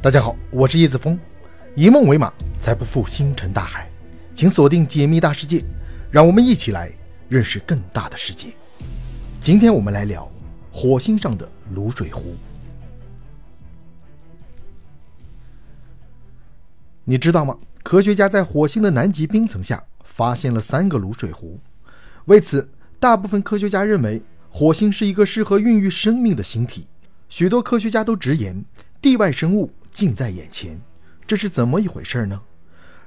大家好，我是叶子峰，以梦为马，才不负星辰大海。请锁定解密大世界，让我们一起来认识更大的世界。今天我们来聊火星上的卤水湖。你知道吗？科学家在火星的南极冰层下发现了三个卤水湖。为此，大部分科学家认为火星是一个适合孕育生命的星体。许多科学家都直言，地外生物。近在眼前，这是怎么一回事呢？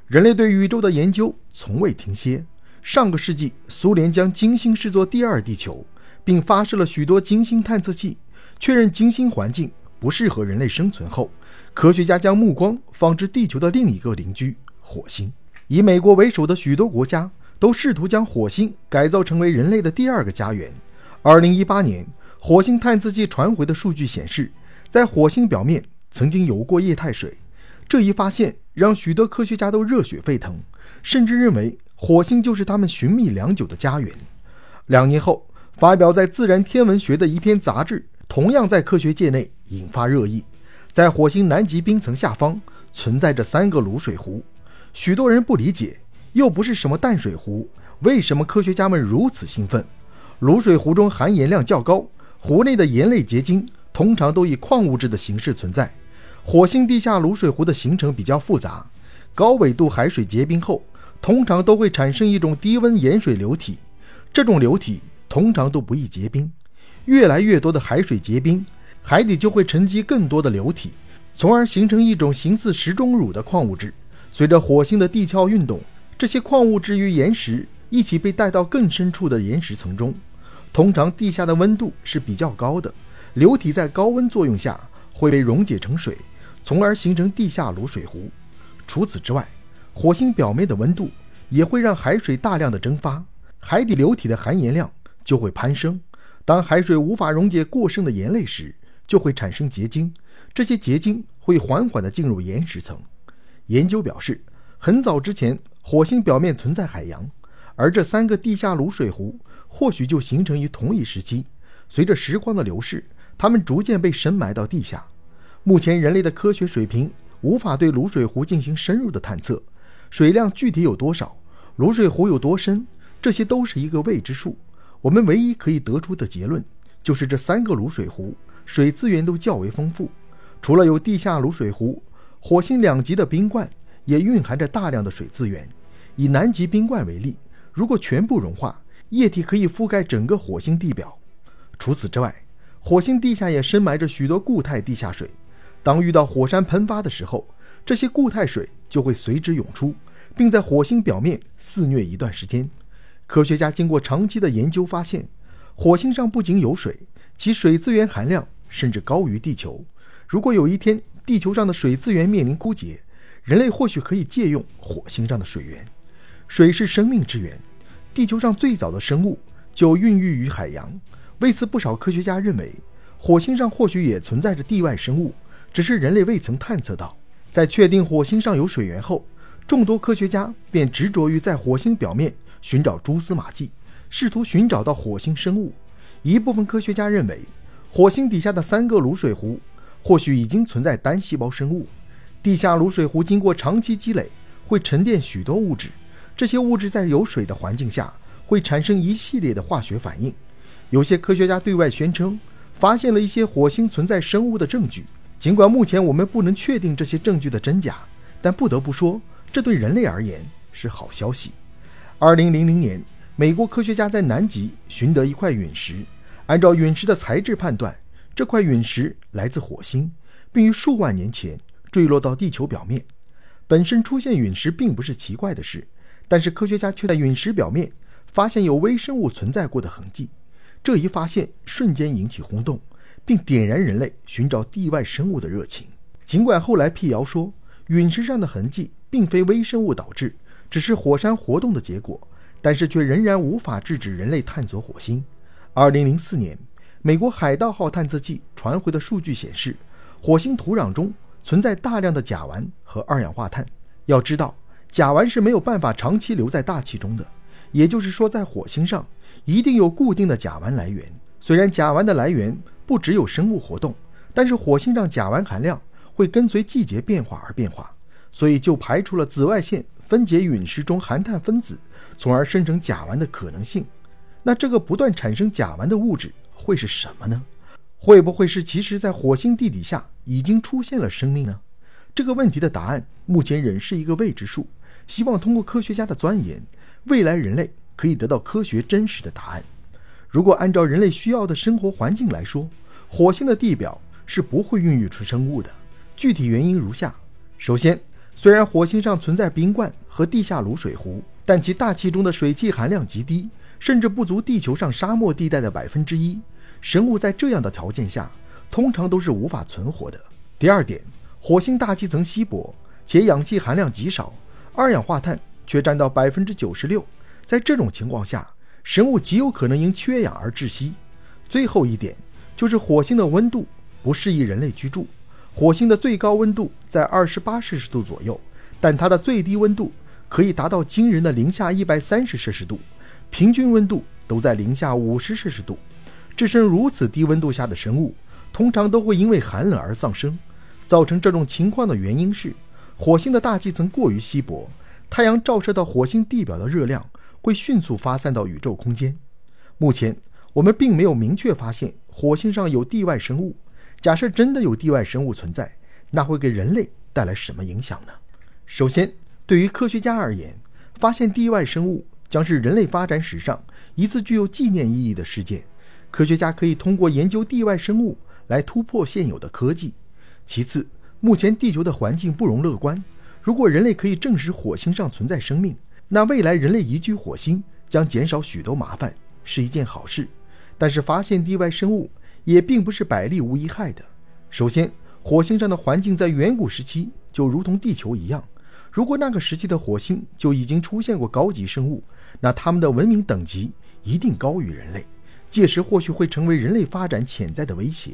人类对宇宙的研究从未停歇。上个世纪，苏联将金星视作第二地球，并发射了许多金星探测器，确认金星环境不适合人类生存后，科学家将目光放至地球的另一个邻居——火星。以美国为首的许多国家都试图将火星改造成为人类的第二个家园。二零一八年，火星探测器传回的数据显示，在火星表面。曾经有过液态水，这一发现让许多科学家都热血沸腾，甚至认为火星就是他们寻觅良久的家园。两年后，发表在《自然天文学》的一篇杂志，同样在科学界内引发热议。在火星南极冰层下方存在着三个卤水湖，许多人不理解，又不是什么淡水湖，为什么科学家们如此兴奋？卤水湖中含盐量较高，湖内的盐类结晶通常都以矿物质的形式存在。火星地下卤水湖的形成比较复杂，高纬度海水结冰后，通常都会产生一种低温盐水流体，这种流体通常都不易结冰。越来越多的海水结冰，海底就会沉积更多的流体，从而形成一种形似石钟乳的矿物质。随着火星的地壳运动，这些矿物质与岩石一起被带到更深处的岩石层中。通常地下的温度是比较高的，流体在高温作用下会被溶解成水。从而形成地下卤水湖。除此之外，火星表面的温度也会让海水大量的蒸发，海底流体的含盐量就会攀升。当海水无法溶解过剩的盐类时，就会产生结晶，这些结晶会缓缓地进入岩石层。研究表示，很早之前火星表面存在海洋，而这三个地下卤水湖或许就形成于同一时期。随着时光的流逝，它们逐渐被深埋到地下。目前人类的科学水平无法对卤水湖进行深入的探测，水量具体有多少，卤水湖有多深，这些都是一个未知数。我们唯一可以得出的结论就是，这三个卤水湖水资源都较为丰富。除了有地下卤水湖，火星两极的冰冠也蕴含着大量的水资源。以南极冰冠为例，如果全部融化，液体可以覆盖整个火星地表。除此之外，火星地下也深埋着许多固态地下水。当遇到火山喷发的时候，这些固态水就会随之涌出，并在火星表面肆虐一段时间。科学家经过长期的研究发现，火星上不仅有水，其水资源含量甚至高于地球。如果有一天地球上的水资源面临枯竭，人类或许可以借用火星上的水源。水是生命之源，地球上最早的生物就孕育于海洋。为此，不少科学家认为，火星上或许也存在着地外生物。只是人类未曾探测到。在确定火星上有水源后，众多科学家便执着于在火星表面寻找蛛丝马迹，试图寻找到火星生物。一部分科学家认为，火星底下的三个卤水湖或许已经存在单细胞生物。地下卤水湖经过长期积累，会沉淀许多物质，这些物质在有水的环境下会产生一系列的化学反应。有些科学家对外宣称，发现了一些火星存在生物的证据。尽管目前我们不能确定这些证据的真假，但不得不说，这对人类而言是好消息。二零零零年，美国科学家在南极寻得一块陨石，按照陨石的材质判断，这块陨石来自火星，并于数万年前坠落到地球表面。本身出现陨石并不是奇怪的事，但是科学家却在陨石表面发现有微生物存在过的痕迹，这一发现瞬间引起轰动。并点燃人类寻找地外生物的热情。尽管后来辟谣说陨石上的痕迹并非微生物导致，只是火山活动的结果，但是却仍然无法制止人类探索火星。2004年，美国海盗号探测器传回的数据显示，火星土壤中存在大量的甲烷和二氧化碳。要知道，甲烷是没有办法长期留在大气中的，也就是说，在火星上一定有固定的甲烷来源。虽然甲烷的来源不只有生物活动，但是火星上甲烷含量会跟随季节变化而变化，所以就排除了紫外线分解陨石中含碳分子，从而生成甲烷的可能性。那这个不断产生甲烷的物质会是什么呢？会不会是其实在火星地底下已经出现了生命呢？这个问题的答案目前仍是一个未知数。希望通过科学家的钻研，未来人类可以得到科学真实的答案。如果按照人类需要的生活环境来说，火星的地表是不会孕育出生物的。具体原因如下：首先，虽然火星上存在冰冠和地下卤水湖，但其大气中的水汽含量极低，甚至不足地球上沙漠地带的百分之一。生物在这样的条件下，通常都是无法存活的。第二点，火星大气层稀薄，且氧气含量极少，二氧化碳却占到百分之九十六。在这种情况下，生物极有可能因缺氧而窒息。最后一点就是火星的温度不适宜人类居住。火星的最高温度在二十八摄氏度左右，但它的最低温度可以达到惊人的零下一百三十摄氏度，平均温度都在零下五十摄氏度。置身如此低温度下的生物，通常都会因为寒冷而丧生。造成这种情况的原因是，火星的大气层过于稀薄，太阳照射到火星地表的热量会迅速发散到宇宙空间。目前，我们并没有明确发现火星上有地外生物。假设真的有地外生物存在，那会给人类带来什么影响呢？首先，对于科学家而言，发现地外生物将是人类发展史上一次具有纪念意义的事件。科学家可以通过研究地外生物来突破现有的科技。其次，目前地球的环境不容乐观。如果人类可以证实火星上存在生命，那未来人类移居火星将减少许多麻烦，是一件好事。但是，发现地外生物也并不是百利无一害的。首先，火星上的环境在远古时期就如同地球一样。如果那个时期的火星就已经出现过高级生物，那它们的文明等级一定高于人类。届时或许会成为人类发展潜在的威胁。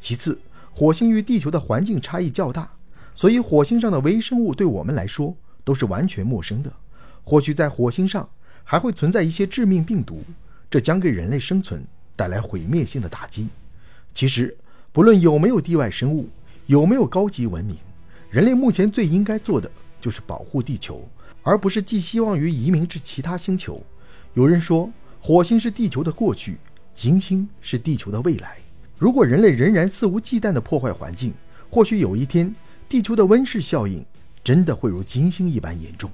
其次，火星与地球的环境差异较大，所以火星上的微生物对我们来说都是完全陌生的。或许在火星上还会存在一些致命病毒，这将给人类生存带来毁灭性的打击。其实，不论有没有地外生物，有没有高级文明，人类目前最应该做的就是保护地球，而不是寄希望于移民至其他星球。有人说。火星是地球的过去，金星是地球的未来。如果人类仍然肆无忌惮地破坏环境，或许有一天，地球的温室效应真的会如金星一般严重。